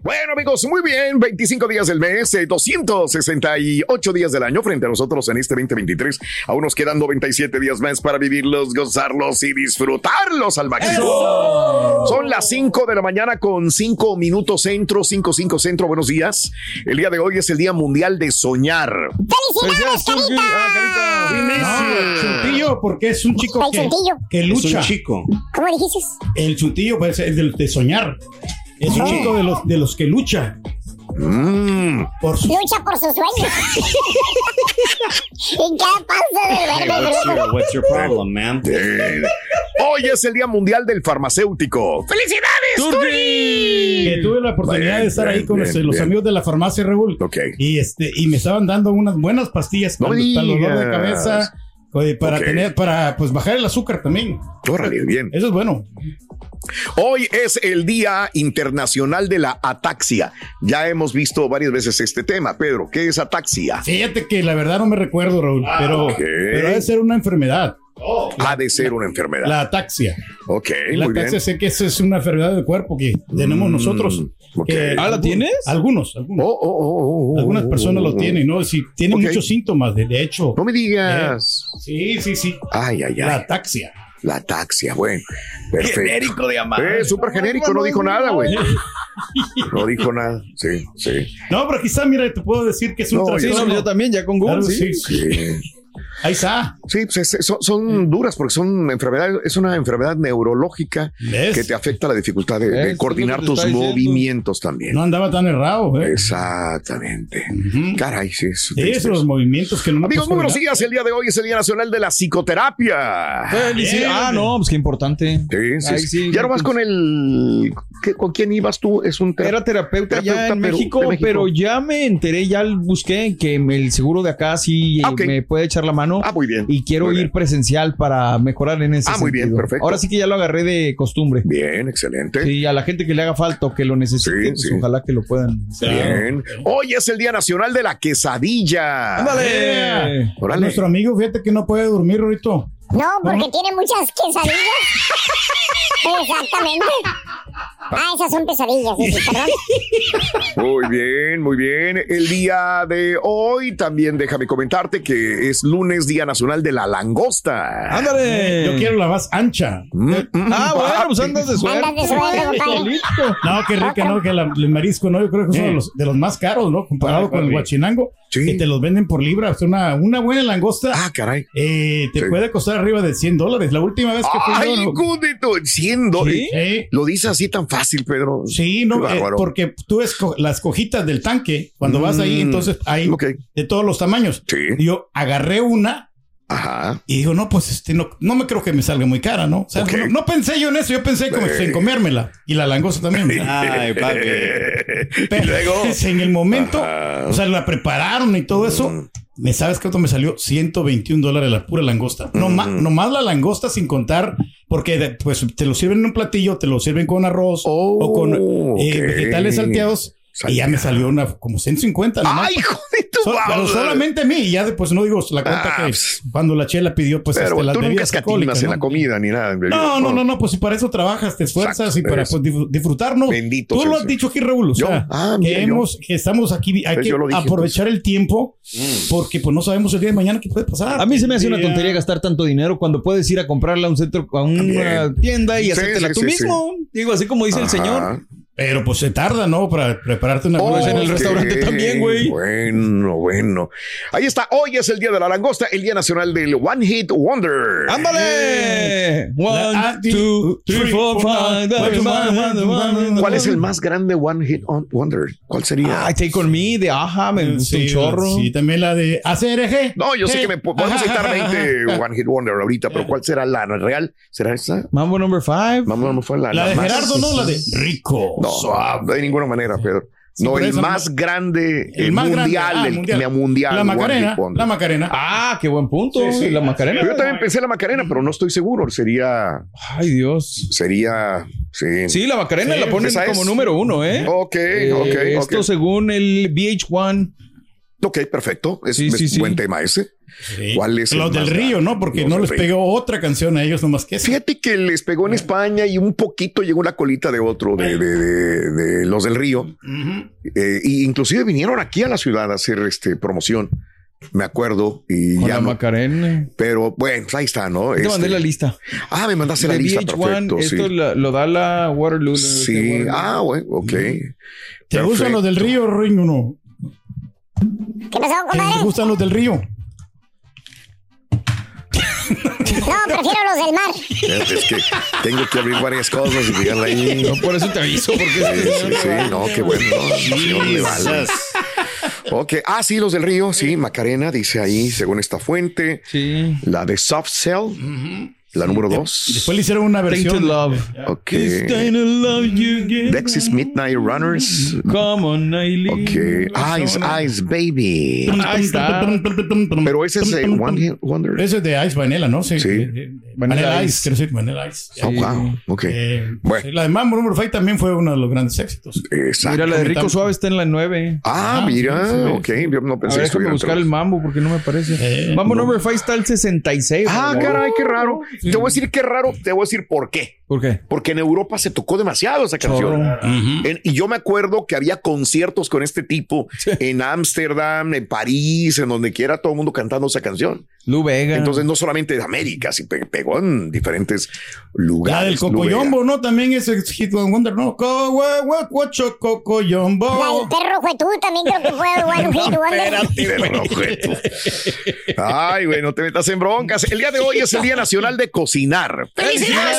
Bueno, amigos, muy bien. 25 días del mes, eh, 268 días del año frente a nosotros en este 2023. Aún nos quedan 97 días más para vivirlos, gozarlos y disfrutarlos al máximo. Son las 5 de la mañana con 5 minutos centro, 5, 5 centro. Buenos días. El día de hoy es el Día Mundial de Soñar. ¡Felicidades, Carita! No, Chuntillo, porque es un chico ¿Cuál que, chuntillo? que lucha. Es un chico. ¿Cómo dijiste? El chuntillo pues, es de, de soñar. Es un chico de los, de los que lucha. Mm. Por su- Lucha por sus sueños. ¿Y qué pasa de Hey, verde, what's your, what's your problem, man? Hoy es el Día Mundial del Farmacéutico. ¡Felicidades, Turki! que tuve la oportunidad Bien, de estar ahí con bien, los, amigos de la farmacia Raúl. Ok. Y este, y me estaban dando unas buenas pastillas No para, para el dolor de cabeza, oye, para tener, para pues bajar el azúcar también. Órale, bien. Eso es bueno. Hoy es el Día Internacional de la Ataxia. Ya hemos visto varias veces este tema. Pedro, ¿qué es ataxia? Fíjate que la verdad no me recuerdo, Raúl, pero, pero debe ser una enfermedad. Ha de ser una enfermedad. La ataxia. ok, La muy bien. ataxia sé que esa es una enfermedad del cuerpo que tenemos Mm, nosotros. ok. Que Ah, ¿la tienes? Algunos, algunos. Oh, oh, oh, oh, Algunas oh, personas oh, lo oh. tienen, ¿no? Si tienen Ok. muchos síntomas, de, de hecho. No me digas. Sí, sí, sí. Ay, ay, La ay. ataxia. La ataxia, bueno. Perfecto. Genérico de amar. Eh, súper genérico, no dijo nada, güey. No dijo nada. Sí, sí. No, pero quizá, mira, te puedo decir que es un No, Sí, trastorno. no, yo también, ya con Google. Claro, sí. sí. Sí. Ahí está. Sí, pues es- son, son duras porque son enfermedades, es una enfermedad neurológica ¿Ves? que te afecta la dificultad de, coordinar tus diciendo. movimientos también. No andaba tan errado, ¿eh? Exactamente. Caray, sí. es movimientos que no me Amigos, muy buenos días. El día de hoy es el Día Nacional de la Psicoterapia. Felicidades. Ah, no, pues qué importante. Sí, sí, Ay, sí. ya no vas con el. ¿qué- ¿Con quién ibas tú? Es un Era terapeuta, ya en pero- México, pero ya me enteré, ya busqué que el seguro de acá sí Ah, me puede echar la mano. Ah, muy bien. y quiero Muy ir bien. presencial para mejorar en ese Ah, muy bien, sentido. perfecto. Ahora sí que ya lo agarré de costumbre. Bien, excelente. Sí, a la gente que le haga falta o que lo necesite, Sí, pues sí. ojalá que lo puedan. Bien. Hoy es el Día Nacional de la Quesadilla. ¡Ándale! Órale. Nuestro amigo, fíjate que no puede dormir ahorita. No, porque tiene muchas quesadillas. Exactamente. Ah, esas son pesadillas, perdón. Muy bien, muy bien. El día de hoy también déjame comentarte que es lunes Día Nacional de la Langosta. ¡Ándale! Yo quiero la más ancha. Mm, mm, Ah, bueno, pues andas de suerte. Andas de suerte, compadre. Solito. No, qué rica, ¿no? Que la- el marisco, ¿no? Yo creo que son de los, de los más caros, ¿no? Comparado Ah, con el guachinango. Sí. Que te los venden por libra. O sea, una, una buena langosta Ah, caray. eh, te Sí. puede costar arriba de 100 dólares. La última vez que fui Ay, yo, ¿no? cúndito, 100 dólares. ¿Sí? Eh, Lo dice así tan fácil, Pedro. Sí, no, eh, porque tú ves co- las cojitas del tanque, cuando vas ahí, Mm, entonces hay de todos los tamaños. Sí. Yo agarré una Ajá. Y digo, no, pues este, no, no me creo que me salga muy cara, ¿no? O sea, no, no pensé yo en eso, yo pensé como en comérmela. Y la langosta también. Ay, papi. Pero luego. en el momento, Ajá. o sea, la prepararon y todo eso. Mm. ¿Me sabes cuánto me salió? 121 dólares la pura langosta. No ma- Mm. nomás la langosta sin contar, porque de- pues te lo sirven en un platillo, te lo sirven con arroz Oh, o con eh, vegetales salteados. Y ya me salió una como 150. nomás. ¡Ay, hijo de tu Sol- pero solamente a mí, y ya después no digo la cuenta Ah, que pues. cuando la chela pidió, pues Pero este, las tú nunca escatimas alcohólicas, en ¿no? la comida ni nada. No, no, no, no, pues si para eso trabajas, te esfuerzas Exacto, y para pues, disfrutarnos. Bendito Tú lo has dicho aquí, Raúl. O sea, Ah, que, mira, yo. hemos, que estamos aquí, hay Pues que dije, aprovechar el tiempo porque pues no sabemos el día de mañana qué puede pasar. A mí se me hace una Sí, tontería gastar tanto dinero cuando puedes ir a comprarla a un centro, a una También. tienda y Sí, hacértela sí, tú sí, mismo. Digo, así como dice el señor. Pero pues se tarda, ¿no? Para prepararte una Pues en el restaurante también, güey. Bueno, bueno. Ahí está. Hoy es el día de la langosta, el día nacional del One Hit Wonder. ¡Ándale! One, Ah, two, three, four, five. ¿Cuál es el más grande One Hit Wonder? ¿Cuál sería? Ay, Take On Me de Aja, me Sí, chorro. Sí, también la de ACRG. no, yo sé Eh, que me po- podemos citar ajá, 20 ajá. One Hit Wonder ahorita, pero ¿cuál será la real? ¿Será esa? Mambo number five. Vamos, no fue la, La de Gerardo, ¿no? La de Rico. No, Suave. de ninguna manera, Pedro. Sí, no, el eso más no- grande, el, El más grande. mundial, Ah, el mundial. mundial. La Macarena. La Macarena. Ah, qué buen punto. Sí, la Macarena. Yo también pensé la Macarena, pero no estoy seguro. Sería, Ay, Dios. sería, sí. Sí, la Macarena Sí, la ponen como número uno, ¿eh? Ok, Eh, ok, Esto según el VH1. Ok, perfecto. Es, Sí, es sí, sí. buen tema ese. Sí. ¿Cuál es el Los del más Río, grande? ¿no? Porque Los no les pegó otra canción a ellos nomás que esa. Fíjate que les pegó en España y un poquito llegó la colita de otro, de, de- de- de los del Río. Eh, y inclusive vinieron aquí a la ciudad a hacer este promoción. Me acuerdo y Con ya la no. Pero Pero bueno, pues ahí está, ¿no? Te Este- mandé la lista. Ah, me mandaste la lista, VH1, perfecto. esto Sí, la- lo da la Waterloo. sí. Waterloo. ah, bueno, ok. ¿Te gustan los del Río, Ring, o no? ¿Qué pasó, ¿Te compadre? gustan los del Río? No, prefiero los del mar. Es que tengo que abrir varias cosas y llegarla ahí. No, por eso te aviso, porque Sí, sí, sí, no, qué bueno. ¿no? Le vale. Ok, ah, sí, los del río, sí, Macarena, dice ahí, según esta fuente. Sí. La de Soft Cell, la número dos. Después le hicieron una Tainted versión. Love. Ok. Love you again. Dexys Midnight Runners. Come on, Aileen. Ok. Eyes, Eyes, Baby. Ahí está. Pero ese es el One Hit Wonder. Ese es de Ice Vanilla, ¿no? Sí. Sí. Eh, eh, Vanilla Ice. Ice, quiero decir, Vanilla Ice. Oh, wow. Ok. Eh, Bueno. La de Mambo Number 5 también fue uno de los grandes éxitos. Exacto. Mira, la de Rico. Suave está en la 9. Ah, Ah, mira, sí, ok. Yo no A pensé ver, que déjame buscar el mambo porque no me aparece. Eh, mambo no. number 5 está el 66. Ah, caray, qué raro. Te voy a decir qué raro, te voy a decir por qué. ¿Por qué? Porque en Europa se tocó demasiado esa canción. En- y yo me acuerdo que había conciertos con este tipo en Ámsterdam, en París, en donde quiera, todo el mundo cantando esa canción. Lu Vega. Entonces, no solamente de América, sino pe- pegó en diferentes La lugares. del Cocoyombo, ¿no? También ese Hit and Wonder, ¿no? Co- gua- gua- guacho La del Cocoyombo. perro fue tú, también creo que fue One Hit Wonder. Ay, güey, no te metas en broncas. El día de hoy es el Día Nacional de Cocinar. ¡Felicidades!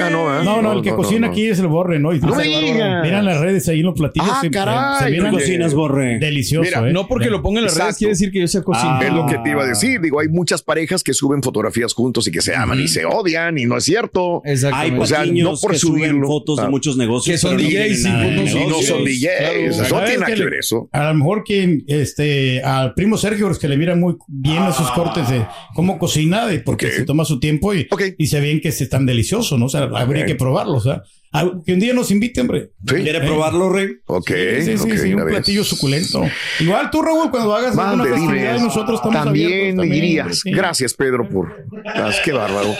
Ah, no, ¿eh? No, no, el que no, cocina no. aquí es el borre, ¿no? Y No se- me digas. Miran las redes ahí en los platillos. Ah, se- caray. se miran ¿Tú cocinas, Borre? Delicioso, Mira, ¿eh? No porque lo ponga en las redes Exacto. quiere decir que yo sé cocinar. Es lo que te iba a decir. Digo, hay muchas parejas que suben fotografías juntos y que se aman y se odian y no es cierto. Hay Exactamente. O sea, no por que suben subirlo. fotos Ah. de muchos negocios. Que son DJs, Y no son DJs. No tiene que ver eso. A lo mejor que este al primo Sergio es que le mira muy bien esos cortes de cómo cocina y porque se toma su tiempo y, Ok. y se ven que están deliciosos, ¿no? O sea, habría que probarlos, ¿ah? Algo Que un día nos invite, hombre. Sí. ¿Quiere probarlo, Rey? Ok, Sí, sí, sí, ok, sí, una un vez. platillo suculento. Igual tú, Raúl, cuando hagas alguna Mande, festividad dime. nosotros estamos También abiertos también, irías. Gracias, Pedro, por. Ah, qué bárbaro.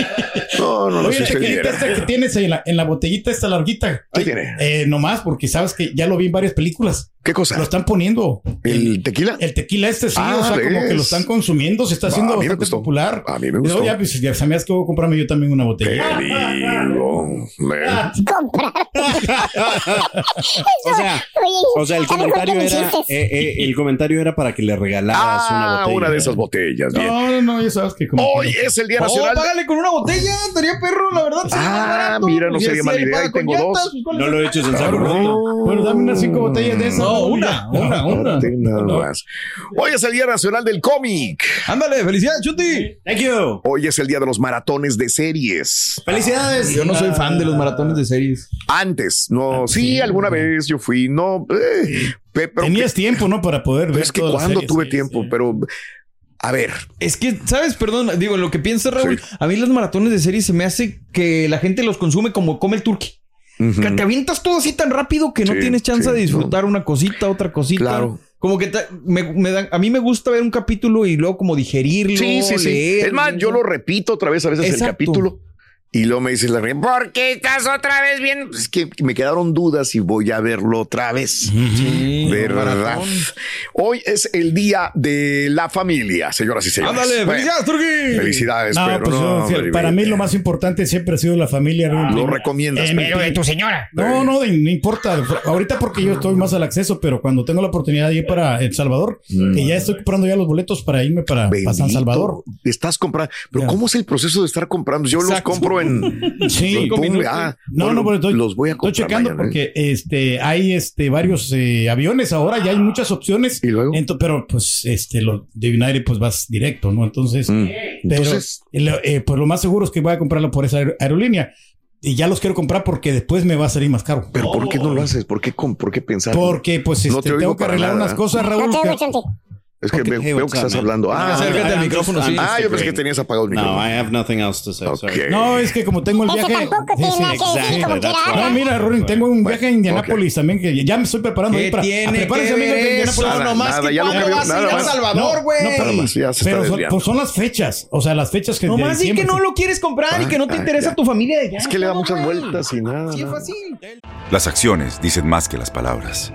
No, no, no Oye, viera. este que tienes en la, en la botellita esta larguita. ¿Qué Ay, tiene? Eh, nomás, porque sabes que ya lo vi en varias películas. ¿Qué cosa? Lo están poniendo. ¿El tequila? El tequila este sí, Ah, o sea, como que lo están consumiendo, se está haciendo bastante popular. A mí me gustó. ya, pues, ya se me hace que voy a comprarme yo también una Te botella. digo. man. ¿Cómo comprar. o sea, o sea, el comentario era eh, eh, el comentario era para que le regalaras una Ah, botella. una de esas botellas. bien. No, no, no, ya sabes que como. Hoy es el Día Oh, Nacional. págale con una botella, estaría perro, la verdad. Ah, barato. mira, no Y sería mala idea, ahí tengo dos. pues, ¿cuál No lo eches en saco roto. Bueno, dame unas cinco botellas de esas. No, una, una, una. Más. Hoy es el Día Nacional del Cómic. Ándale, felicidades, Chuti. Thank you. Hoy es el Día de los Maratones de Series. Felicidades. Yo no soy fan de los maratones de series. Antes, no, sí, alguna vez yo fui, no, eh, pe- pero Tenías tiempo, ¿no? Para poder ver es que las cuando tuve Sí, tiempo, sí. pero a ver, Es que, ¿sabes? Perdón, digo, lo que piensa Raúl, a mí los maratones de series se me hace que la gente los consume como come el turkey. ujú, Que te avientas todo así tan rápido que no tienes chance de disfrutar una cosita, otra cosita. Claro. Como que me, me dan- a mí me gusta ver un capítulo y luego como digerirlo, sí, sí, sí. leer. Es más, yo lo repito otra vez a veces el capítulo. Y luego me dice la reina, ¿por qué estás otra vez viendo? Pues Es que me quedaron dudas y voy a verlo otra vez. Sí, ¿Verdad? Hoy es el día de la familia, señoras y señores. Ándale, felicidades, Turki. Felicidades, No, pero pues yo, no, para mí lo más importante siempre ha sido la familia. Raúl. Lo recomiendas, Eh, pero- de tu señora. No, no, no importa. Ahorita porque yo estoy más al acceso, pero cuando tengo la oportunidad de ir para El Salvador, que ya estoy comprando ya los boletos para irme para, para San Salvador. Estás comprando. Pero Ya. ¿cómo es el proceso de estar comprando? Yo los Exacto. En. Sí, minutos. ah, No, bueno, no, pero estoy, los voy a estoy checando mañana, ¿eh? porque este hay este varios eh, aviones ahora, ya hay muchas opciones. ¿Y luego? Ento- pero pues este lo de United pues vas directo, ¿no? Entonces, Mm. pero Entonces- eh, pues lo más seguro es que voy a comprarlo por esa aer- aerolínea. Y ya los quiero comprar porque después me va a salir más caro. Pero ¿por qué no lo haces? ¿Por qué, com- por qué pensar? Porque pues No este, te oigo tengo que arreglar nada. unas cosas, Raúl. No que-. Es que veo, hey, veo what's que estás man? hablando. Ah, Acércate al micrófono, sí. ah, yo pensé que tenías apagado el No, micrófono. I have nothing else to say. No, es que como tengo el viaje. tampoco Sí, tiene sí, nada que decir exactly, como that's quiera. right. No, mira, Rorin, tengo un viaje a Indianápolis también que ya me estoy preparando ahí ¿Qué para. tiene prepárense, que amigos de? Indianápolis. Nada, Nomás nada, que ya cuando vas a ir nada a. Salvador, güey. No, Nada más, ya se está Pero son, pues son las fechas, o sea, las fechas que. Nomás di que no lo quieres comprar y que no te Ah, interesa tu familia de allá. Es que le da muchas vueltas y nada. Sí, fácil. Las acciones dicen más que las palabras.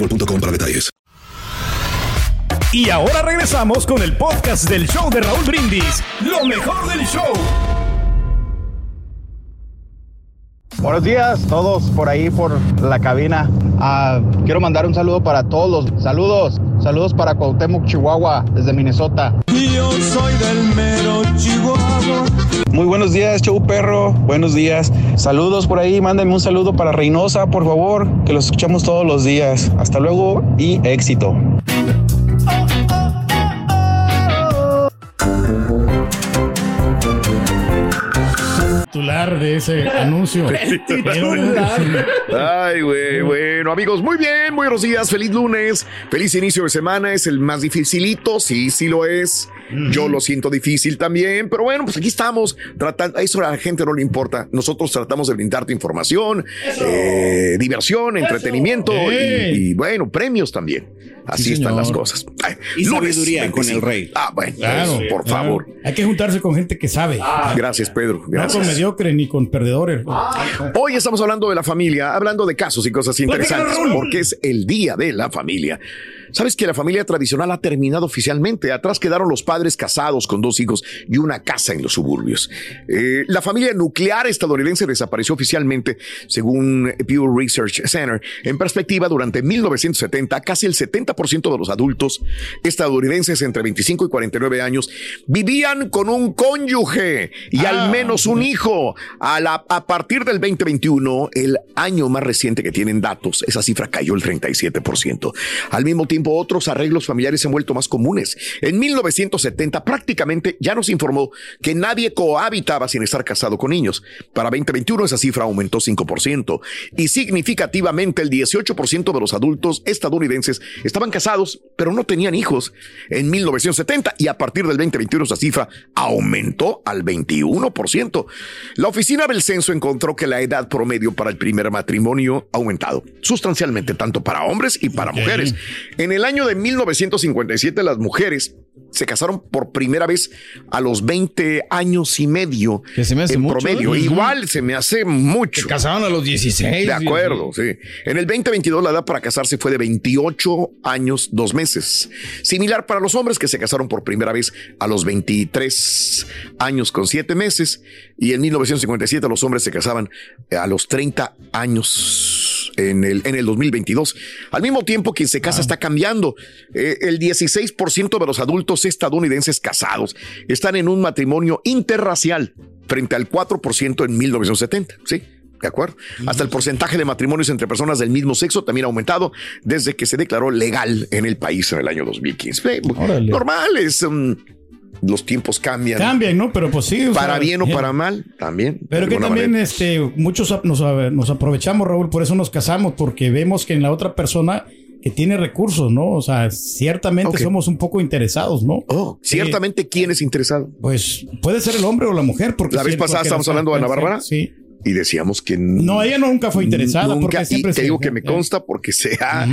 boostmobile.com para detalles. Y ahora regresamos con el podcast del show de Raúl Brindis. Lo mejor del show. Buenos días, todos por ahí por la cabina. Ah, quiero mandar un saludo para todos. Saludos, saludos para Cuauhtémoc, Chihuahua, desde Minnesota. Yo soy del Chihuahua. Muy buenos días, show perro. Buenos días. Saludos por ahí. Mándenme un saludo para Reynosa, por favor, que los escuchamos todos los días. Hasta luego y éxito. Titular de ese anuncio. Ay, güey, bueno, amigos, muy bien, muy buenos días, feliz lunes, feliz inicio de semana, es el más dificilito, sí, sí lo es. Yo lo siento difícil también, pero bueno, pues aquí estamos tratando, a eso a la gente no le importa. Nosotros tratamos de brindarte información, eh, diversión, entretenimiento y, y, bueno, premios también. Así Sí, están las cosas. Ay, Y lunes sabiduría con 25. el rey. Ah, bueno, Claro, por claro. favor. Hay que juntarse con gente que sabe. Gracias, Pedro. No con Gracias. mediocre ni con perdedores. Hoy estamos hablando de la familia, hablando de casos y cosas interesantes, porque es el día de la familia. ¿Sabes que la familia tradicional ha terminado oficialmente? Atrás quedaron los padres casados con dos hijos y una casa en los suburbios. Eh, la familia nuclear estadounidense desapareció oficialmente, según Pew Research Center. En perspectiva, durante 1970, casi el 70% de los adultos estadounidenses entre 25 y 49 años vivían con un cónyuge y al menos un hijo. A, la, a partir del 2021, el año más reciente que tienen datos, esa cifra cayó el 37%. Al mismo tiempo, otros arreglos familiares se han vuelto más comunes. En 1970 prácticamente ya nos informó que nadie cohabitaba sin estar casado con niños. Para 2021 esa cifra aumentó 5% y significativamente el 18% de los adultos estadounidenses estaban casados pero no tenían hijos en 1970 y a partir del 2021 esa cifra aumentó al 21%. La oficina del censo encontró que la edad promedio para el primer matrimonio ha aumentado sustancialmente tanto para hombres y para mujeres. En el año de 1957 las mujeres se casaron por primera vez a los 20 años y medio Que se me hace en mucho, promedio. ¿eh? Igual se me hace mucho. Se casaron a los 16. De acuerdo, sí. En el 2022 la edad para casarse fue de 28 años, dos meses. Similar para los hombres que se casaron por primera vez a los 23 años con siete meses. Y en 1957 los hombres se casaban a los 30 años en el, en el 2022. Al mismo tiempo, quien se casa está cambiando. Eh, el 16% de los adultos estadounidenses casados están en un matrimonio interracial frente al 4% en 1970. Sí. ¿De acuerdo? Hasta el porcentaje de matrimonios entre personas del mismo sexo también ha aumentado desde que se declaró legal en el país en el año 2015. Eh, Normal, es, um, los tiempos cambian. Cambian, ¿no? Pero pues sí. Para sea, bien o para mal, también. Pero que también manera. este, muchos nos, nos aprovechamos, Raúl, por eso nos casamos, porque vemos que en la otra persona que tiene recursos, ¿no? O sea, ciertamente somos un poco interesados, ¿no? Oh, ciertamente, ¿quién es interesado? Pues puede ser el hombre o la mujer. Porque La vez pasada estábamos hablando de Ana Bárbara. Sí. Y decíamos que. No, ella nunca fue interesada. Nunca, porque y siempre te digo que me eh, consta porque se ha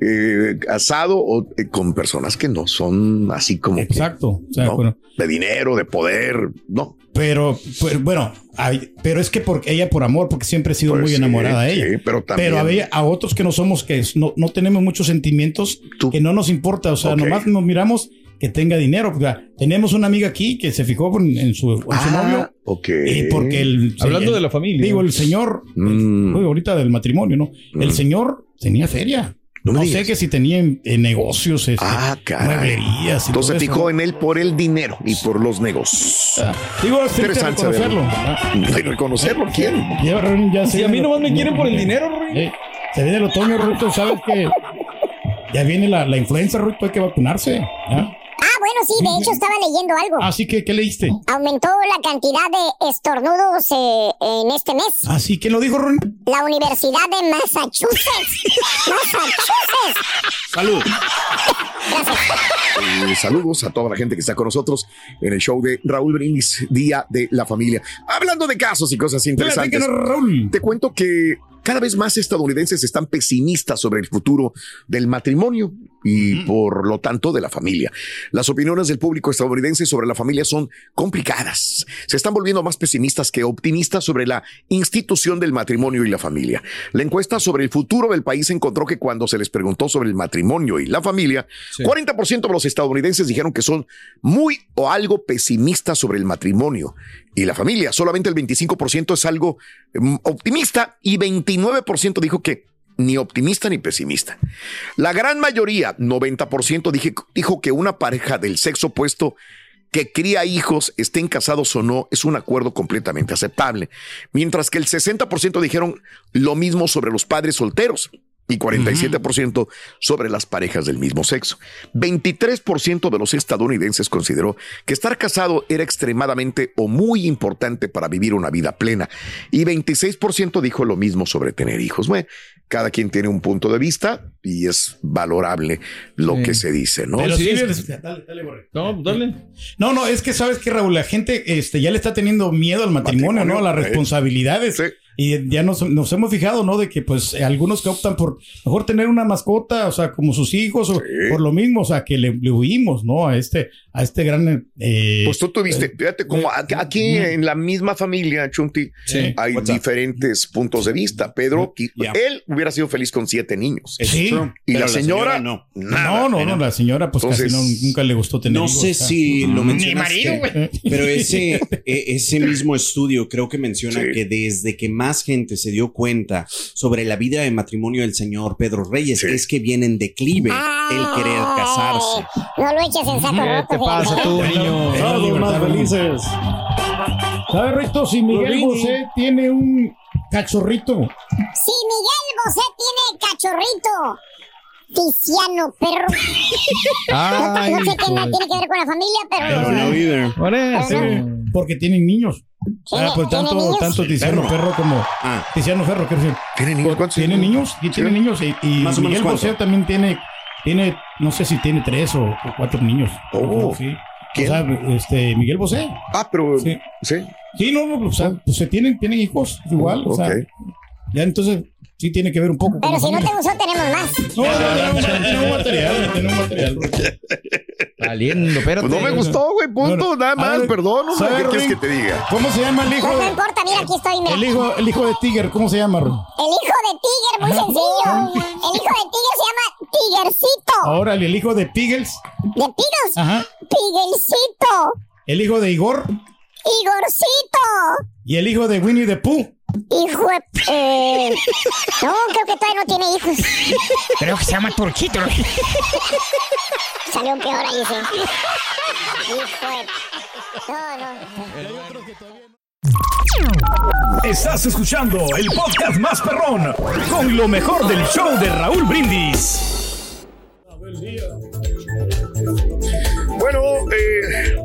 eh, casado o, eh, con personas que no son así como. que, Exacto. O sea, ¿no? bueno, De dinero, de poder, no. pero, pero, bueno, hay- pero es que porque ella por amor, porque siempre he sido Pues muy sí, enamorada de ella. sí, pero también- Pero a otros que no somos, que no, no tenemos muchos sentimientos, que no nos importa. O sea, nomás nos miramos que tenga dinero. O sea, tenemos una amiga aquí que se fijó en, en su, en su Ah, novio. ok. Y porque el. Hablando el- de la familia. Digo, el señor. Mm. Ahorita del matrimonio, ¿no? El señor tenía feria. No sé que si tenía en, en negocios, este, Ah, caray. mueblerías y Entonces todo se fijó en él por el dinero y por los negocios. Digo, es Interesante reconocerlo. saberlo. ¿De reconocerlo quién? Ya, ya Si a mí nomás me quieren por el dinero, Rui. Eh, se viene el otoño, Ruito, ¿sabes que Ya viene la, la influenza, Ruito, hay que vacunarse. ¿ah? Ah, bueno, sí, de hecho estaba leyendo algo. Así que, ¿qué leíste? Aumentó la cantidad de estornudos eh, en este mes. Así que lo dijo Ron. La Universidad de Massachusetts. Massachusetts. Salud. Eh, saludos a toda la gente que está con nosotros en el show de Raúl Brindis, Día de la Familia. Hablando de casos y cosas interesantes, Raúl. te cuento que cada vez más estadounidenses están pesimistas sobre el futuro del matrimonio y por lo tanto de la familia. Las opiniones del público estadounidense sobre la familia son complicadas. Se están volviendo más pesimistas que optimistas sobre la institución del matrimonio y la familia. La encuesta sobre el futuro del país encontró que cuando se les preguntó sobre el matrimonio y la familia, 40% de los estadounidenses dijeron que son muy o algo pesimistas sobre el matrimonio y la familia. Solamente el 25% es algo mm, optimista y 29% dijo que ni optimista ni pesimista. La gran mayoría, 90%, dije- dijo que una pareja del sexo opuesto que cría hijos, estén casados o no, es un acuerdo completamente aceptable. Mientras que el 60% dijeron lo mismo sobre los padres solteros y 47% sobre las parejas del mismo sexo. 23% de los estadounidenses consideró que estar casado era extremadamente o muy importante para vivir una vida plena y 26% dijo lo mismo sobre tener hijos. Bueno, cada quien tiene un punto de vista y es valorable lo Sí. que se dice, ¿no? Pero sí sí, es- dale, dale. No, dale. No, no, es que sabes que Raúl, la gente este, ya le está teniendo miedo al matrimonio, Matrimonio, ¿no? A las eh. responsabilidades. Sí. Y ya nos, nos hemos fijado, ¿no? De que pues algunos que optan por mejor tener una mascota, o sea, como sus hijos, o por lo mismo, o sea, que le, le huimos, ¿no? A este, a este gran... eh, Pues tú tuviste, fíjate, como aquí- aquí en la misma familia, Chunti, Sí. hay diferentes puntos de vista. Pedro, qui- él hubiera sido feliz con siete niños. Sí. Y Pero la la señora, señora no. nada. no, no, no, la señora pues casi Entonces, no, nunca le gustó tener No hijos, sé si lo Ni mencionaste, marido, güey. pero ese, e- ese mismo estudio creo que menciona Sí. que desde que más gente se dio cuenta sobre la vida de matrimonio del señor Pedro Reyes es que viene en declive el querer casarse. No lo eches en saco roto. fíjate. niño? Todos más felices. ¿Sabes, Rito? Si Miguel. Bosé tiene un cachorrito. Si Miguel Bosé tiene cachorrito. Tiziano, perro. Ay, no sé qué hijo de- tiene que ver con la familia, pero. Por eso. Porque tienen niños. Ah, pues ¿tiene tanto, tanto Tiziano Ferro. Ferro como Tiziano Ferro, quiero decir. ¿Tiene niños? ¿Cuántos Tiene niños, y tiene niños. Y, y Más o menos Miguel cuánto. Bosé también tiene, tiene, no sé si tiene tres o, o cuatro niños. Oh. sí. ¿Quién? O sea, este, Miguel Bosé. Ah, pero. Sí. Sí. Sí, no, no, o sea, pues se tienen, tienen hijos igual. o sea. Ya entonces sí tiene que ver un poco. Pero si no te gustó, tenemos más. No, no, no, no, tenemos material, tenemos material. Saliendo, espérate. Pues no me gustó, güey, punto, nada más, perdón, hombre, ¿sabe, ¿qué quieres que te diga? ¿Cómo se llama el hijo Pues no de, importa, mira, aquí estoy, mira. el hijo, el hijo de Tiger? ¿Cómo se llama, Ron? El hijo de Tiger, muy sencillo. El hijo de Tiger se llama Tigercito. Órale, el hijo de Piggles. ¿De Piggles? Ajá. Piguelcito. El hijo de Igor. Igorcito. Y el hijo de Winnie the Pooh. Hijo de... Eh, no, creo que todavía no tiene hijos. Creo que se llama Turquito. Salió peor ahí, sí. Hijo de... No, no. Estás escuchando el podcast más perrón con lo mejor del show de Raúl Brindis. Bueno, eh,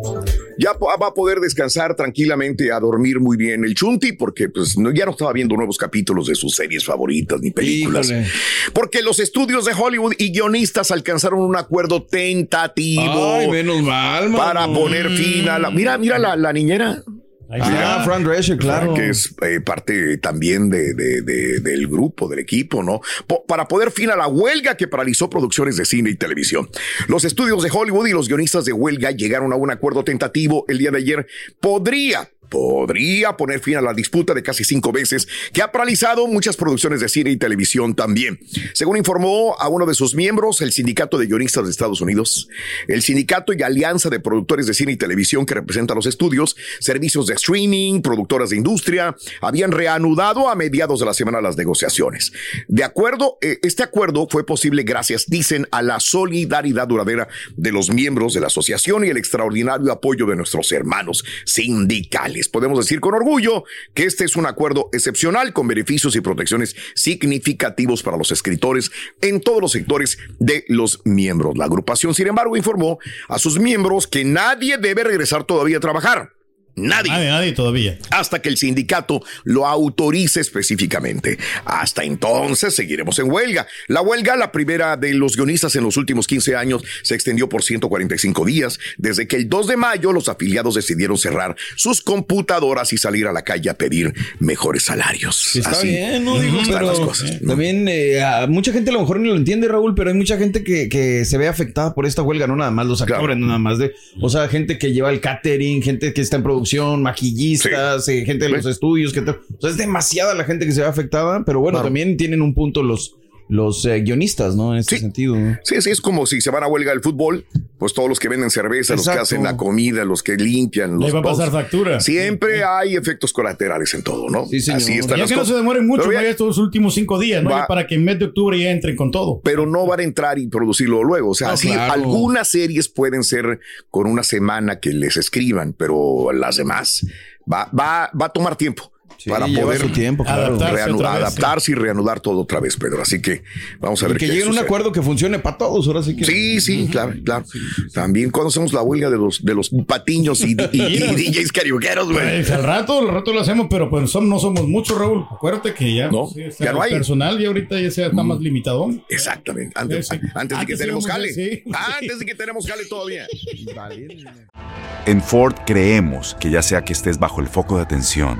ya va a poder descansar tranquilamente, a dormir muy bien el Chunti, porque pues no- ya no estaba viendo nuevos capítulos de sus series favoritas ni películas. Híjole. Porque los estudios de Hollywood y guionistas alcanzaron un acuerdo tentativo Ay, menos mal, mano. para poner fin a la... Mira, mira la, la niñera. Ah, Fran Drescher, claro. Que es eh, parte también de, de- de- del grupo, del equipo, ¿no? Po- para poder fin a la huelga que paralizó producciones de cine y televisión. Los estudios de Hollywood y los guionistas de huelga llegaron a un acuerdo tentativo el día de ayer. Podría podría poner fin a la disputa de casi cinco veces que ha paralizado muchas producciones de cine y televisión también. Según informó a uno de sus miembros, el Sindicato de Guionistas de Estados Unidos, el Sindicato y Alianza de Productores de Cine y Televisión que representa los estudios, servicios de streaming, productoras de industria, habían reanudado a mediados de la semana las negociaciones. De acuerdo, eh, este acuerdo fue posible gracias, dicen, a la solidaridad duradera de los miembros de la asociación y el extraordinario apoyo de nuestros hermanos sindicales. Podemos decir con orgullo que este es un acuerdo excepcional con beneficios y protecciones significativos para los escritores en todos los sectores de los miembros. La agrupación, sin embargo, informó a sus miembros que nadie debe regresar todavía a trabajar. Nadie. Nadie, nadie todavía. Hasta que el sindicato lo autorice específicamente. Hasta entonces seguiremos en huelga. La huelga, la primera de los guionistas en los últimos 15 años, se extendió por 145 días, desde que el 2 de mayo los afiliados decidieron cerrar sus computadoras y salir a la calle a pedir mejores salarios. Está Así bien, no digo, están pero las cosas. ¿no? también eh, a mucha gente a lo mejor ni lo entiende, Raúl, pero hay mucha gente que, que se ve afectada por esta huelga, no nada más los actores, no nada más de, o sea, gente que lleva el catering, gente que está en producción, maquillistas, eh, gente de los estudios, que te- o sea, es demasiada la gente que se ve afectada, pero bueno, también tienen un punto los los eh, guionistas, ¿no? En este sentido. ¿no? Sí, sí, es como si se van a huelga del fútbol, pues todos los que venden cerveza, los que hacen la comida, los que limpian, los Le va a pasar factura. Siempre hay efectos colaterales en todo, ¿no? Así están ya las que no cosas. se demoren mucho, no estos últimos cinco días, ¿no? Va- para que en mes de octubre ya entren con todo. pero no van a entrar y producirlo luego. O sea, No, sí, claro. algunas series pueden ser con una semana que les escriban, pero las demás va, va, va a tomar tiempo. Para poder su tiempo, claro. reanu- Adaptarse otra vez, adaptarse y reanudar todo otra vez, Pedro. Así que vamos a ver Y que qué lleguen a un acuerdo que funcione para todos, ahora sí que. Sí, sí, claro, claro. También cuando hacemos la huelga de los, de los patiños y, y- y DJs carioqueros, güey. Pues, al rato, al rato lo hacemos, pero pues som- no somos muchos, Raúl. Acuérdate que ya, No, sí, está ya no hay. Mm. personal y ahorita ya se está más limitado. Exactamente. Antes, Sí, sí. antes de que tenemos jale. sí. Antes de que tenemos jale todavía. En Ford creemos que ya sea que estés bajo el foco de atención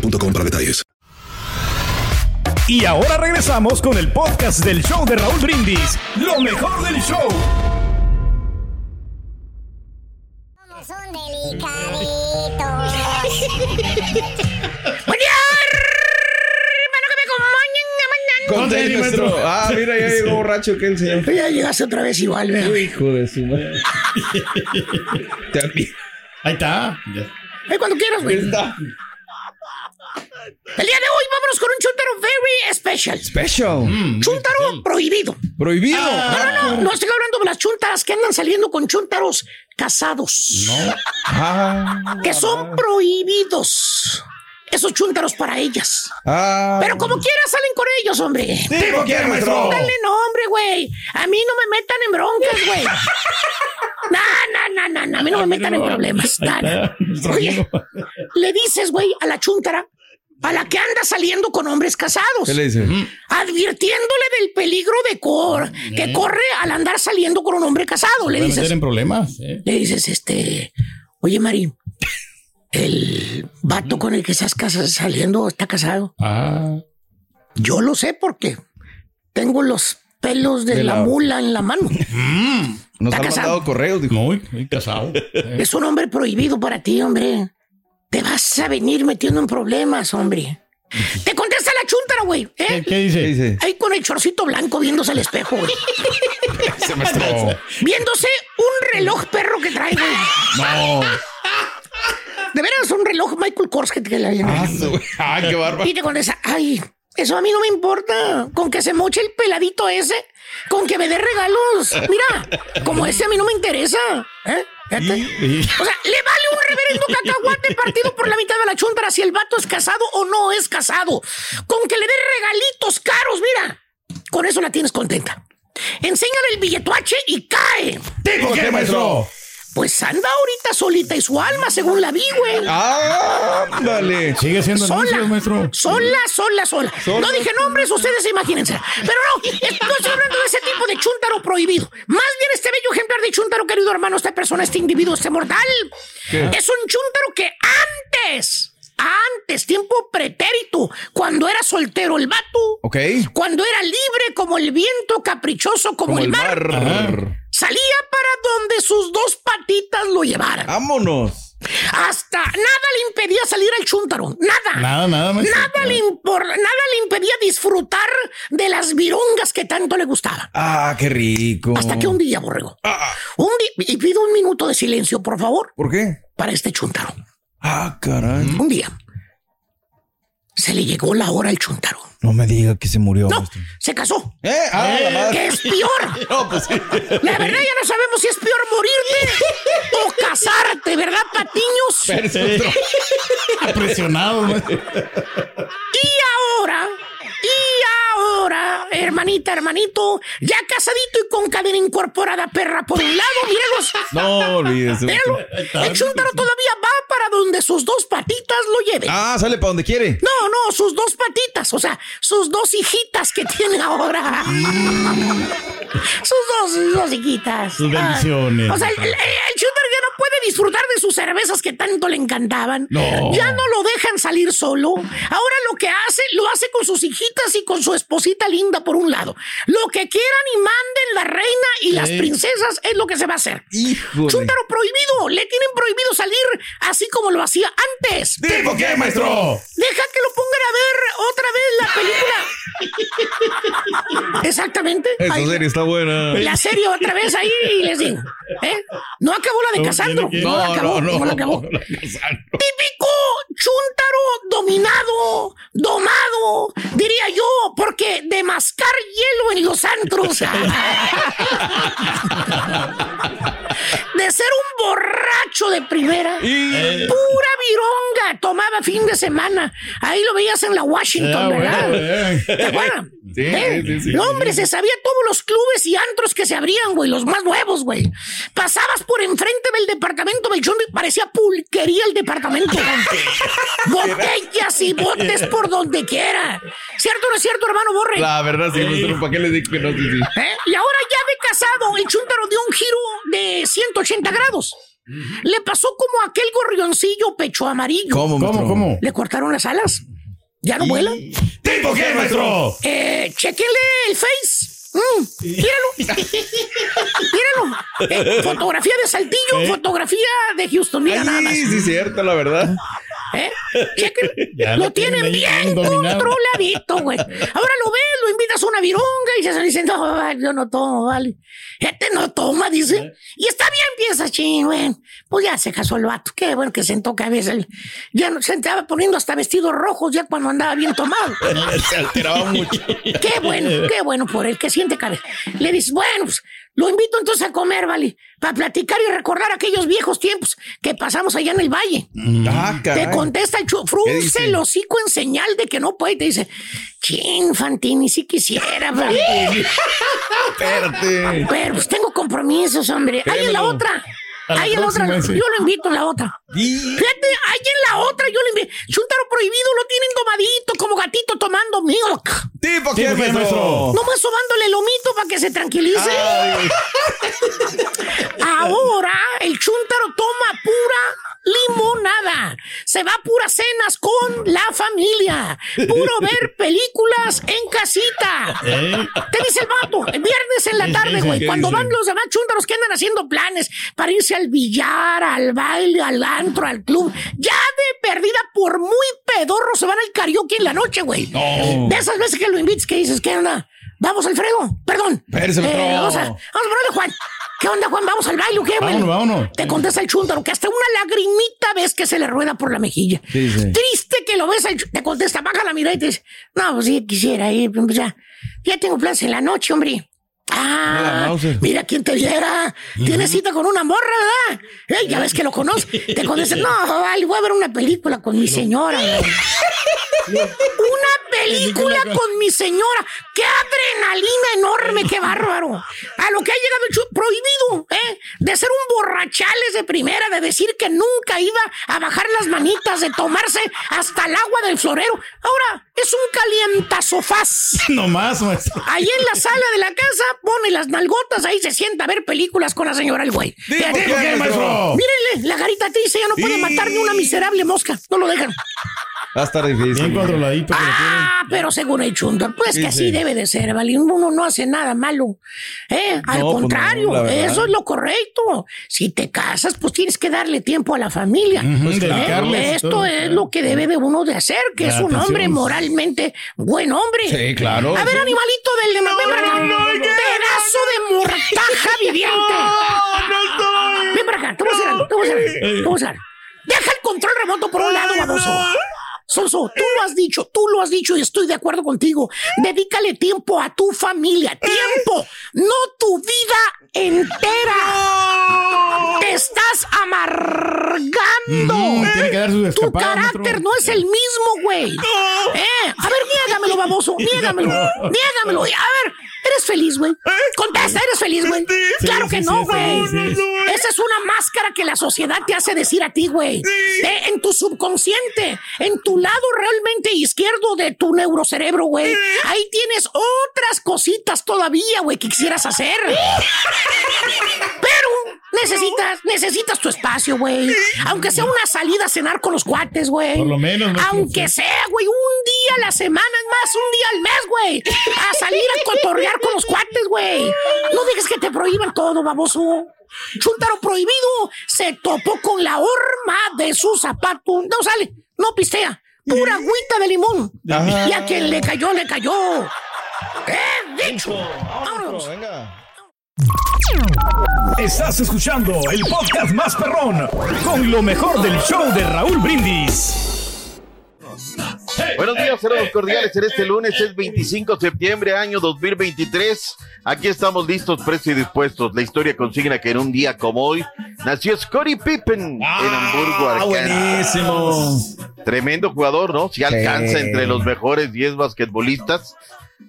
boostmobile.com para detalles. Y ahora regresamos con el podcast del show de Raúl Brindis. Lo mejor del show. Son delicaditos. ¡Buen día! Que Con. Ah, mira, ya llegó borracho, ¿qué el señor? Tú ya llegaste otra vez igual, ¿verdad? Hijo de su madre. Ahí está. Ahí cuando quieras, güey. El día de hoy vámonos con un chuntaro very special. Special. Mm. Chuntaro prohibido. Prohibido. No, no, no, no estoy hablando de las chuntaras que andan saliendo con chuntaros casados. Ah, Que son prohibidos. Esos chúntaros para ellas. ah. Pero como quiera salen con ellos, hombre. ¿Tipo quién, maestro? Dale nombre, güey. A mí no me metan en broncas, güey. No, no, no, no, no, a mí no me metan en problemas. No, no. está, nuestro Oye, le dices, güey, a la chuntara, a la que anda saliendo con hombres casados. ¿Qué le dice? Advirtiéndole del peligro de cor que corre al andar saliendo con un hombre casado. Le dices, meter en problemas. ¿eh? le dices, este, oye, Mari, el vato con el que estás saliendo está casado. Ah. Yo lo sé porque tengo los pelos de, De la, la- mula en la mano. Nos Está han casado. mandado correos, dijo. Muy, muy casado. Es un hombre prohibido para ti, hombre. Te vas a venir metiendo en problemas, hombre. Te contesta la chuntara, güey. ¿eh? ¿Qué, qué dice? Ahí con el chorcito blanco viéndose al espejo, güey. Ese maestro. Viéndose un reloj perro que trae, güey. No. De veras, un reloj Michael Kors que te la viene. Ah, su- ah, qué bárbaro. Y te contesta, ay, eso a mí no me importa. Con que se moche el peladito ese, con que me dé regalos. Mira, como ese a mí no me interesa. ¿Eh? Fíjate. O sea, le vale un reverendo cacahuate partido por la mitad de la chuntara si el vato es casado o no es casado. Con que le dé regalitos caros, mira. Con eso la tienes contenta. Enséñale el billetuache y cae. ¿Tipo qué, maestro? Pues anda ahorita solita y su alma, según la vi, güey. Ah, dale. Sigue siendo Sola, anuncios, maestro. sola, sola, sola. Sola. No dije nombres, ustedes imagínense. Pero no, no estoy hablando de ese tipo de chúntaro prohibido. Más bien este bello ejemplar de chúntaro, querido hermano, esta persona, este individuo, este mortal. ¿Qué? Es un chúntaro que antes, antes, tiempo pretérito, cuando era soltero el vato, Ok. cuando era libre como el viento, caprichoso como, Como el el mar, mar. salía para donde sus dos patitas lo llevaran. Vámonos. Hasta nada le impedía salir al chúntaro. Nada. Nada, nada, maestro. Nada le, impor- nada le impedía disfrutar de las virongas que tanto le gustaban. Ah, qué rico. Hasta que un día, borrego. Ah, Un día, y pido un minuto de silencio, por favor, ¿Por qué? para este chuntaro. Ah, caray. Un día se le llegó la hora al chuntaro. No me diga que se murió. No, maestro. se casó. ¿Eh? Ah, la madre. Que es peor. No, pues sí. La verdad ya no sabemos si es peor morirte o casarte, ¿verdad, patiños? Maestro. Presionado, maestro. Y hermanita, hermanito, ya casadito y con cadena incorporada, perra, por un lado, míralos. No olvídese. Míralo. El chúntaro todavía va para donde sus dos patitas lo lleven. Ah, sale para donde quiere. No, no, sus dos patitas, o sea, sus dos hijitas que tiene ahora. sus dos, sus dos hijitas. Sus bendiciones. Ah, o sea, el, el, ya no puede disfrutar de sus cervezas que tanto le encantaban. No. Ya no lo dejan salir solo. Ahora lo que hace, lo hace con sus hijitas y con su esposita linda por un lado. Lo que quieran y manden la reina y las princesas es lo que se va a hacer. Híjole. Prohibido. Le tienen prohibido salir así como lo hacía antes. ¿Tipo qué, maestro? Deja que lo pongan a ver otra vez la película. Exactamente. Esa Ahí- serie está buena. la serie otra vez ahí y les digo. ¿eh? No acabó la de. No, No, la acabó. Típico chúntaro dominado, domado, diría yo, porque de mascar hielo en los antros. de ser un borracho de primera. Pura vironga tomaba fin de semana. Ahí lo veías en la Washington, Ah, ¿verdad? bueno, eh. ¿Te acuerdas? Sí, ¿Eh? sí, sí, No, hombre, se sabía todos los clubes y antros que se abrían, güey, los más nuevos, güey. Pasabas por enfrente del departamento Belchón y parecía pulquería el departamento. Botellas y botes por donde quiera. ¿Cierto o no es cierto, hermano Borre? La verdad, sí, ¿para qué le digo que no? Sí, sí. ¿Eh? Y ahora ya de casado, el chúntaro dio un giro de 180 grados. Le pasó como aquel gorrioncillo pecho amarillo. ¿Cómo? ¿Cómo, cómo? Le cortaron las alas. ¿Ya no vuela? ¿Tipo qué, maestro? Eh, chequenle el face. Mm, míralo. míralo. Eh, fotografía de Saltillo, fotografía de Houston. Mira nada más. Sí, sí, cierto, la verdad. ¿Eh? Chequen. Lo lo tienen bien dominado. controladito, güey. Ahora lo ves, lo invitas a una vironga y se dice, no, vale, yo no tomo, vale. Este no toma, dice. Y está bien, piensa, ching, güey. Pues ya se casó el vato. Qué bueno que sentó cabeza. él. Ya no- se estaba poniendo hasta vestidos rojos ya cuando andaba bien tomado. Se alteraba mucho. Qué bueno, qué bueno por él, que siente cabeza. Le dices, bueno, pues lo invito entonces a comer, vale, para platicar y recordar aquellos viejos tiempos que pasamos allá en el valle. Ah, Te contesta el chu, ¿Qué frunce el hocico en señal de que no puede. Te dice, chin, Fantini, si quisiera. Espérate. Pero pues tengo compromisos, hombre. Ahí en la otra. Ahí en la otra. Yo lo invito en la otra. Fíjate, ahí en la otra yo le invito. Chuntaro prohibido lo tienen domadito, como gatito tomando milk. ¿Tipo qué, ¿Tipo qué, maestro? Nomás sobándole el lomito para que se tranquilice. Ahora el chúntaro toma pura limonada. Se va a puras cenas con la familia. Puro ver películas en casita. ¿Eh? Te dice el vato, el viernes en la tarde, güey. ¿Qué Cuando van los demás chúntaros que andan haciendo planes para irse al billar, al baile, al antro, al club. Ya de perdida, por muy pedorro, se van al karaoke en la noche, güey. No. De esas veces que lo invites, que dices, ¿qué onda? Vamos, Alfredo. Perdón. Maestro. vamos, a, vamos a ponerle, Juan. ¿Qué onda, Juan? ¿Vamos al baile o qué, güey? Vámonos, vámonos. Te contesta el chúntaro que hasta una lagrimita ves que se le rueda por la mejilla. Sí, sí. Triste que lo ves, al te contesta, baja la mirada y te dice, no, pues sí, quisiera ir, pues ya, ya tengo planes en la noche, hombre. Ah, mira quién te viera. Tienes cita con una morra, ¿verdad? Ya ves que lo conoce. Te conoce. No, vale, voy a ver una película con mi señora. Una película con mi señora. ¡Qué adrenalina enorme! ¡Qué bárbaro! A lo que ha llegado el chu- prohibido, ¿eh? De ser un borrachales de primera, de decir que nunca iba a bajar las manitas, de tomarse hasta el agua del florero. Ahora es un calientasofás. No más, maestro. Ahí en la sala de la casa pone las nalgotas, ahí se sienta a ver películas con la señora el güey. Mírenle, la garita triste ya no puede Sí. matar ni una miserable mosca. No lo dejan. Va a estar difícil. Bien controladito tienen. Ah, pero según el Chundor, pues Sí, que así sí. debe de ser, ¿vale? Uno no hace nada malo. ¿eh? Al No, pues no, contrario, eso es lo correcto. Si te casas, pues tienes que darle tiempo a la familia. Ujú, ¿eh? dedicarles y Esto todo, es claro. lo que debe de uno de hacer, que La es un atención. hombre moralmente buen hombre. Sí, claro. A ver, animalito del de ven para acá. Pedazo de mortaja viviente. Ven para acá, te voy a hacer algo, te voy a hacer algo, te voy a hacer algo. Deja el control remoto por un lado, baboso. Sonso, tú lo has dicho, tú lo has dicho y estoy de acuerdo contigo. Dedícale tiempo a tu familia. Tiempo, no tu vida entera. Te estás amargando. Ujú, tiene que dar sus Tu carácter no es el mismo, güey. Eh, a ver, niégamelo, baboso. Niégamelo. Niégamelo. A ver, ¿eres feliz, güey? Contesta, ¿eres feliz, güey? claro que sí, no, güey. Esa es una máscara que la sociedad te hace decir a ti, güey. Eh, en tu subconsciente, en tu lado realmente izquierdo de tu neurocerebro, güey. Ahí tienes otras cositas todavía, güey, que quisieras hacer. Pero Necesitas, necesitas tu espacio, güey. Aunque sea una salida a cenar con los cuates, güey. Por lo menos, maestro, Aunque sea, güey, un día a la semana, es más, un día al mes, güey. A salir a cotorrear con los cuates, güey. No dejes que te prohíban todo, baboso. Chuntaro prohibido se topó con la horma de su zapato. No sale, no pistea. Pura agüita de limón. Ajá. Y a quien le cayó, le cayó. ¡Eh, dicho! Vámonos. Estás escuchando el podcast más perrón con lo mejor del show de Raúl Brindis. Buenos días, saludos cordiales en este lunes, es 25 de septiembre, año 2023. Aquí estamos listos, prestos y dispuestos. La historia consigna que en un día como hoy nació Scottie Pippen en Hamburgo, Ah, Arkansas. buenísimo. Tremendo jugador, ¿no? Si alcanza Sí. entre los mejores 10 basquetbolistas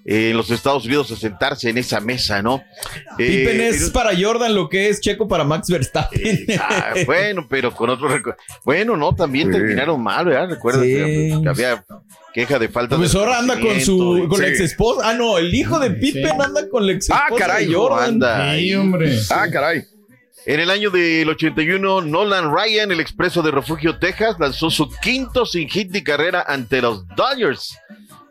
eh, en los Estados Unidos a sentarse en esa mesa, ¿no? Eh, Pippen es para Jordan lo que es Checo para Max Verstappen. Ah, bueno, pero con otro Bueno, no, también Sí. terminaron mal, ¿verdad? Recuerda Sí. que había queja de falta El de. profesor anda con su con la ex esposa. Ah, no, el hijo de Pippen anda con la ex esposa Ah, caray, de Jordan. anda. Sí, hombre. Ah, caray. En el año del 81, Nolan Ryan, el expreso de Refugio, Texas, lanzó su quinto sin hit de carrera ante los Dodgers.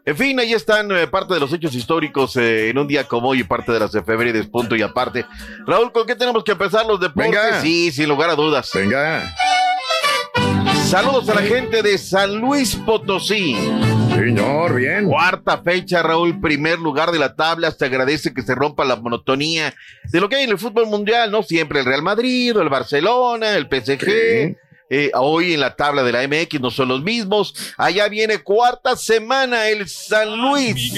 En fin, ahí están eh, parte de los hechos históricos eh, en un día como hoy y parte de las efemérides, punto y aparte. Raúl, ¿con qué tenemos que empezar los deportes? Venga. Sí, sin lugar a dudas. Venga. Saludos a la gente de San Luis Potosí. Señor, bien. Cuarta fecha, Raúl, primer lugar de la tabla. Se agradece que se rompa la monotonía de lo que hay en el fútbol mundial, ¿no? Siempre el Real Madrid, o el Barcelona, el PSG. Eh, hoy en la tabla de la MX no son los mismos. Allá viene cuarta semana el San Luis.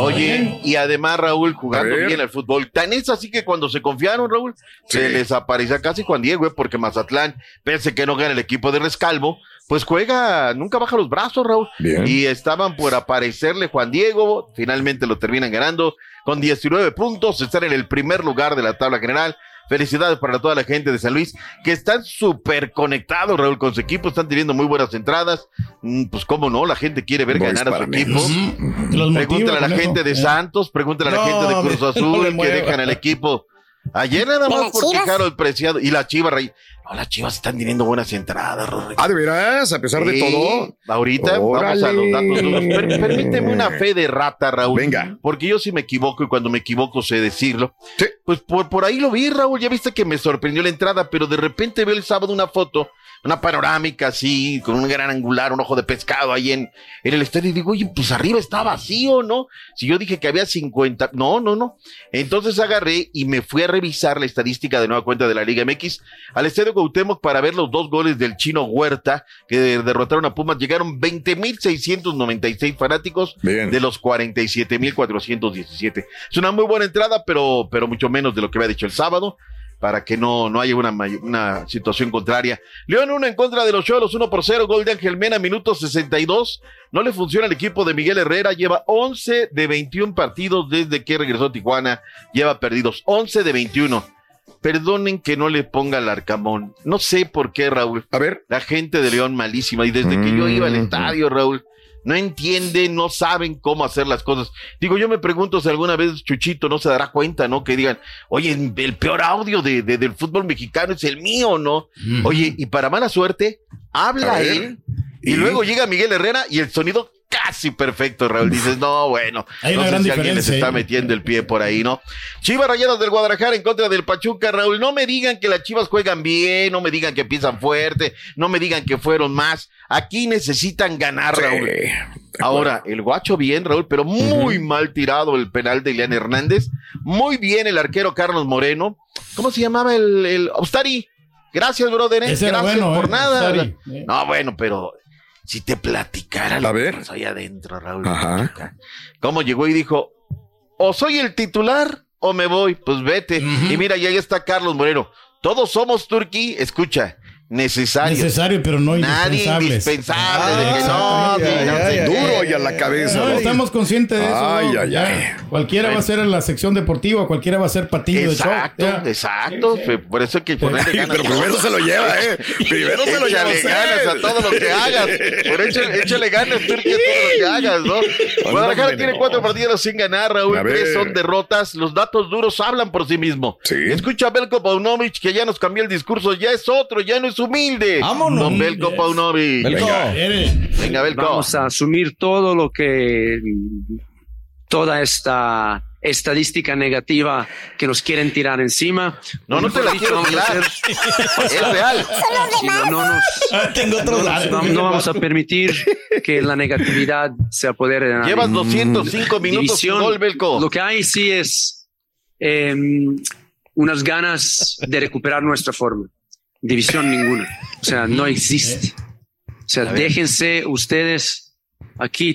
Oye, y además Raúl jugando bien al fútbol. Tan es así que cuando se confiaron, Raúl, se les aparecía casi Juan Diego, eh, porque Mazatlán, pese que no gana el equipo de Rescalvo, pues juega, nunca baja los brazos, Raúl. Bien. Y estaban por aparecerle Juan Diego, finalmente lo terminan ganando con 19 puntos, están en el primer lugar de la tabla general. Felicidades para toda la gente de San Luis, que están súper conectados, Raúl, con su equipo, están teniendo muy buenas entradas. Mm, Pues cómo no, la gente quiere ver ganar a su equipo. Pregúntale a la gente eso. de Eh. Santos, pregúntale a la No, gente de Cruz Azul que dejan al equipo. Ayer nada ¿De más porque Chivas? Harold Preciado y la Chivas Rey. No, las Chivas están teniendo buenas entradas, Rodrigo. Ah, de veras, a pesar de todo. Ahorita vamos a Órale. los datos duros. Per- permíteme una fe de rata, Raúl. Venga. Porque yo sí me equivoco y cuando me equivoco sé decirlo. Sí. Pues por, por ahí lo vi, Raúl. Ya viste que me sorprendió la entrada, pero de repente veo el sábado una foto, una panorámica así, con un gran angular, un ojo de pescado ahí en, en el estadio. Y digo, oye, pues arriba está vacío, ¿no? Si yo dije que había 50. No, no, no. Entonces agarré y me fui a revisar la estadística de nueva cuenta de la Liga MX al estadio Cuauhtémoc para ver los dos goles del chino Huerta que derrotaron a Pumas. Llegaron 20.696 fanáticos Bien. de los 47.417. Es una muy buena entrada, pero, pero mucho menos de lo que había dicho el sábado. Para que no, no haya una, una situación contraria. León 1 en contra de los Cholos, 1 por 0. Gol de Ángel Mena, minuto 62. No le funciona el equipo de Miguel Herrera. Lleva 11 de 21 partidos desde que regresó a Tijuana. Lleva perdidos 11 de 21. Perdonen que no le ponga el arcamón. No sé por qué, Raúl. A ver. La gente de León malísima. Y desde que yo iba al Mm. estadio, Raúl, no entienden, no saben cómo hacer las cosas. Digo, yo me pregunto si alguna vez Chuchito no se dará cuenta, ¿no? Que digan, oye, el peor audio de, de- del fútbol mexicano es el mío, ¿no? Oye, y para mala suerte, habla él. Y, luego llega Miguel Herrera y el sonido casi perfecto, Raúl. Dices, no, bueno, Hay no sé si alguien les diferencia, está ¿eh? metiendo el pie por ahí, ¿no? Chivas Rayadas del Guadalajara en contra del Pachuca, Raúl. No me digan que las Chivas juegan bien, no me digan que empiezan fuerte, no me digan que fueron más. Aquí necesitan ganar, Raúl. Ahora, el guacho bien, Raúl, pero muy mal tirado el penal de Ileán Hernández. Muy bien el arquero Carlos Moreno. ¿Cómo se llamaba el, el Ostari? Gracias, brother. ¿eh? Gracias bueno, por ¿eh? nada. No, bueno, pero si te platicara lo A ver. que pasó ahí adentro, Raúl. Ajá. ¿Cómo llegó y dijo, o soy el titular o me voy? Pues vete. Y mira, y ahí está Carlos Moreno. Todos somos Turquí. Escucha, necesarios. Necesario, pero no Nadie indispensable. indispensable. de que no. Duro y a la cabeza. No, estamos conscientes de eso. Ay, ¿no? ay, Ya. ay. Cualquiera va a ser en la sección deportiva, cualquiera va a ser patillo Exacto, de show. Ya. exacto. Por eso hay que ponerle Sí, ganas. pero primero se lo lleva, ¿eh? Primero se lo lleva Échale usted. ganas a todo lo que hagas. Por échale, échale ganas, Turquía, a todo lo que hagas, ¿no? Guadalajara tiene cuatro partidos sin ganar, Raúl. Tres son derrotas. Los datos duros hablan por sí mismo. Escucha a Belko Paunovic, que ya nos cambió el discurso. Ya es otro, ya no es humilde. Vámonos. Don Belko Paunovic. Belko. Venga, venga, Belko. Vamos a asumir todo lo que toda esta estadística negativa que nos quieren tirar encima. No, no te la quiero dicho, vamos a tirar. hacer- Es real. No, no nos- Tengo otros no, vamos a permitir que la negatividad se apodere de nadie. Llevas 205 minutos sin División, gol, Belko. Lo que hay sí es eh, unas ganas de recuperar nuestra forma. División ninguna. O sea, no existe. O sea, déjense ustedes aquí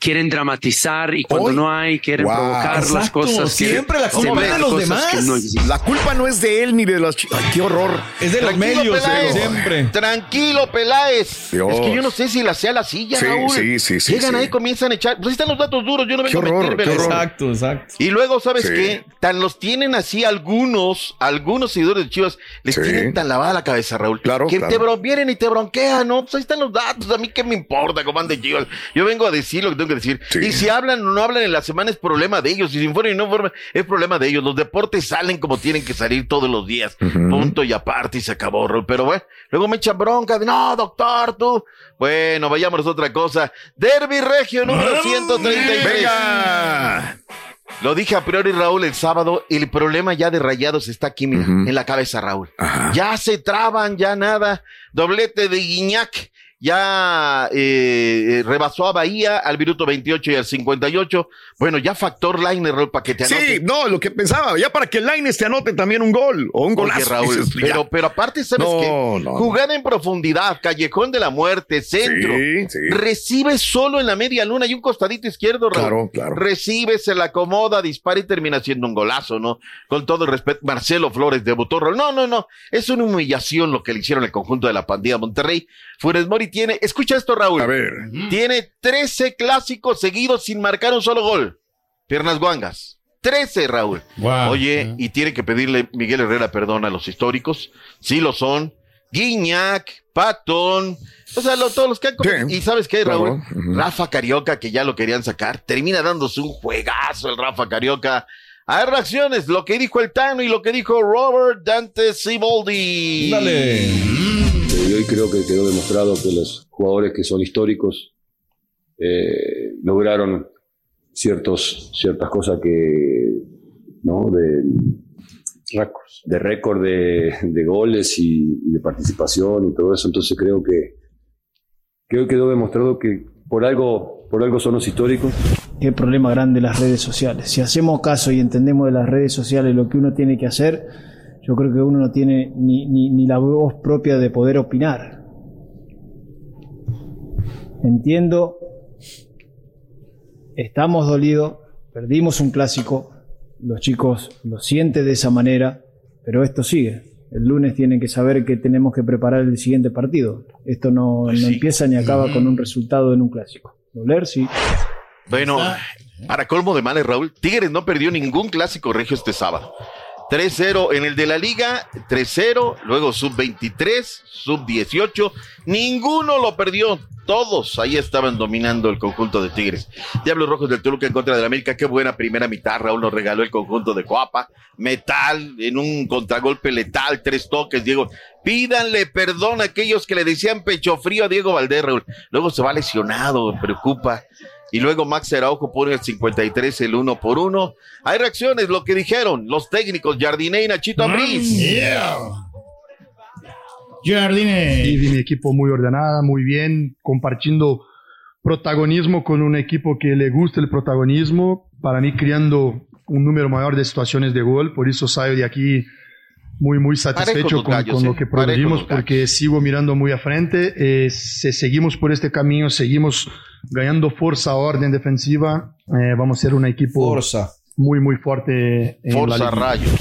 quieren dramatizar y cuando Hoy- no hay quieren Wow. provocar las cosas. que- siempre la culpa es de los demás. no. La culpa no es de él ni de las chicas. Ay, qué horror. Es de los Tranquilo, medios, Peláez. eh, siempre. Tranquilo, Peláez. Dios. Es que yo no sé si la sea la silla, Sí, Raúl. sí, sí, sí, Llegan sí. ahí, comienzan a echar. Pues ahí están los datos duros. Yo no vengo Qué a horror, mentir, qué horror. Exacto, exacto. Y luego, ¿sabes Sí. qué? Tan los tienen así algunos, algunos seguidores de Chivas, les Sí. tienen tan lavada la cabeza, Raúl. Claro, Que claro. te vienen y te bronquean, ¿no? Pues ahí están los datos. A mí qué me importa, comando de Chivas. Yo vengo a decir lo que tengo que decir. Sí. Y si hablan o no hablan en la semana es problema de ellos. Y si informan y no informan, es problema de ellos. Los deportes salen como tienen que salir todos los días. Punto y aparte y se acabó. Pero bueno, luego me echan bronca de, no, doctor, tú. Bueno, vayámonos a otra cosa. Derby Regio número 133. Venga. Lo dije a priori, Raúl, el sábado. El problema ya de rayados está aquí, mira, en la cabeza, Raúl. Ajá. Ya se traban, ya nada. Doblete de Guiñac. Ya eh, eh, rebasó a Bahía al minuto 28 y al 58. Bueno, ya factor line, Raúl, para que te anote. Sí, no, lo que pensaba, ya para que Laines te anote también un gol o un Oye, golazo. Raúl, dices, ya. pero, pero aparte, ¿sabes No, qué? no, Jugada en profundidad, callejón de la muerte, centro. Sí, sí. Recibe solo en la media luna y un costadito izquierdo, Raúl. Claro, claro. Recibe, se la acomoda, dispara y termina siendo un golazo, ¿no? Con todo el respeto, Marcelo Flores debutó, Raúl. No, no, no. Es una humillación lo que le hicieron el conjunto de la pandilla Monterrey. Funes Mori tiene, escucha esto, Raúl. A ver. Tiene 13 clásicos seguidos sin marcar un solo gol. Piernas guangas. 13, Raúl. Wow. Oye, y tiene que pedirle Miguel Herrera perdón a los históricos. Sí lo son. Guiñac, Patón. O sea, lo- todos los que han... Sí, y sabes qué, claro, Raúl? Rafa Carioca, que ya lo querían sacar, termina dándose un juegazo el Rafa Carioca. Hay reacciones, lo que dijo el Tano y lo que dijo Robert Dante Siboldi. Dale. Hoy creo que quedó demostrado que los jugadores que son históricos eh, lograron ciertos, ciertas cosas que, ¿no? De récords, de récord de, de goles y, y de participación y todo eso. Entonces creo que, que hoy quedó demostrado que por algo, por algo son los históricos. Qué problema grande las redes sociales. Si hacemos caso y entendemos de las redes sociales lo que uno tiene que hacer, yo creo que uno no tiene ni, ni, ni la voz propia de poder opinar. Entiendo, estamos dolidos, perdimos un clásico, los chicos lo sienten de esa manera, pero esto sigue. El lunes tienen que saber que tenemos que preparar el siguiente partido. Esto no, no empieza ni acaba con un resultado en un clásico. Doler, sí. Bueno, para colmo de males, Raúl, Tigres no perdió ningún clásico regio este sábado. 3-0 en el de la liga, 3-0, luego sub-23, sub-18, ninguno lo perdió, todos ahí estaban dominando el conjunto de Tigres. Diablos Rojos del Toluca en contra de la América, qué buena primera mitad, Raúl nos regaló el conjunto de Coapa, metal, en un contragolpe letal, tres toques, Diego, pídanle perdón a aquellos que le decían pecho frío a Diego Valdés, luego se va lesionado, preocupa. Y luego Max Araujo pone el 53, el uno por uno. Hay reacciones, lo que dijeron los técnicos Jardine y Nachito Ambriz. Jardine. Y de mi equipo muy ordenada, muy bien, compartiendo protagonismo con un equipo que le gusta el protagonismo. Para mí, creando un número mayor de situaciones de gol. Por eso salgo de aquí muy, muy satisfecho con, gallos, con lo que gallos. porque sigo mirando muy a frente. Eh, se- seguimos por este camino, seguimos ganando fuerza, orden defensiva. Eh, vamos a ser un equipo muy, muy fuerte. en la liga.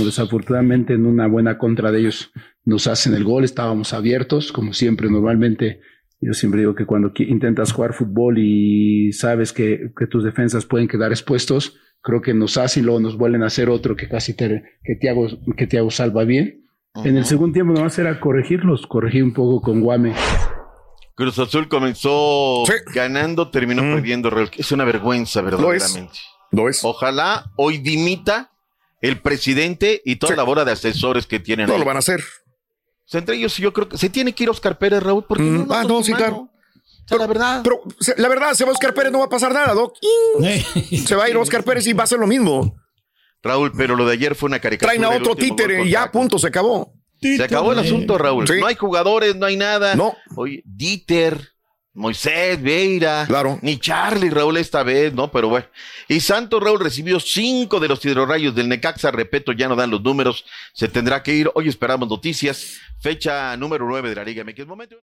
Desafortunadamente en una buena contra de ellos nos hacen el gol, estábamos abiertos, como siempre, normalmente. Yo siempre digo que cuando intentas jugar fútbol y sabes que, que tus defensas pueden quedar expuestos, creo que nos hacen y luego nos vuelven a hacer otro que casi te, que Thiago, que Thiago salva bien. En el segundo tiempo nomás era corregirlos, corregir un poco con Guame. Cruz Azul comenzó ganando, terminó perdiendo. Es una vergüenza, verdaderamente. Lo es. Ojalá hoy dimita el presidente y toda la bola de asesores que tienen. No ahí. lo van a hacer. O sea, entre ellos yo creo que se tiene que ir Oscar Pérez, Raúl, porque Mm, no, no ah, es no, sí, mano. Claro. la verdad. Pero la verdad, se va Oscar Pérez, no va a pasar nada, Doc. Se va a ir Oscar Pérez y va a hacer lo mismo. Raúl, pero lo de ayer fue una caricatura. Traen a otro títere y ya, punto, se acabó. Se acabó el asunto, Raúl. Sí. No hay jugadores, no hay nada. No. Oye, Dieter, Moisés, Veira. Claro. Ni Charlie, Raúl, esta vez, ¿no? Pero bueno. Y Santos, Raúl, recibió cinco de los hidrorrayos del Necaxa. Repito, ya no dan los números. Se tendrá que ir. Hoy esperamos noticias. Fecha número nueve de la Liga MX. Momento.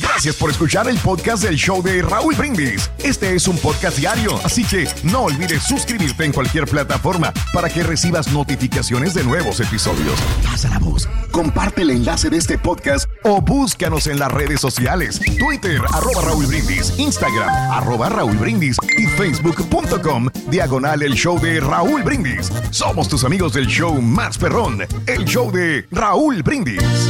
Gracias por escuchar el podcast del show de Raúl Brindis. Este es un podcast diario, así que no olvides suscribirte en cualquier plataforma para que recibas notificaciones de nuevos episodios. Pasa la voz, comparte el enlace de este podcast o búscanos en las redes sociales. Twitter, arroba Raúl Brindis, Instagram, arroba Raúl Brindis y facebook.com, diagonal el show de Raúl Brindis. Somos tus amigos del show más perrón, el show de Raúl Brindis.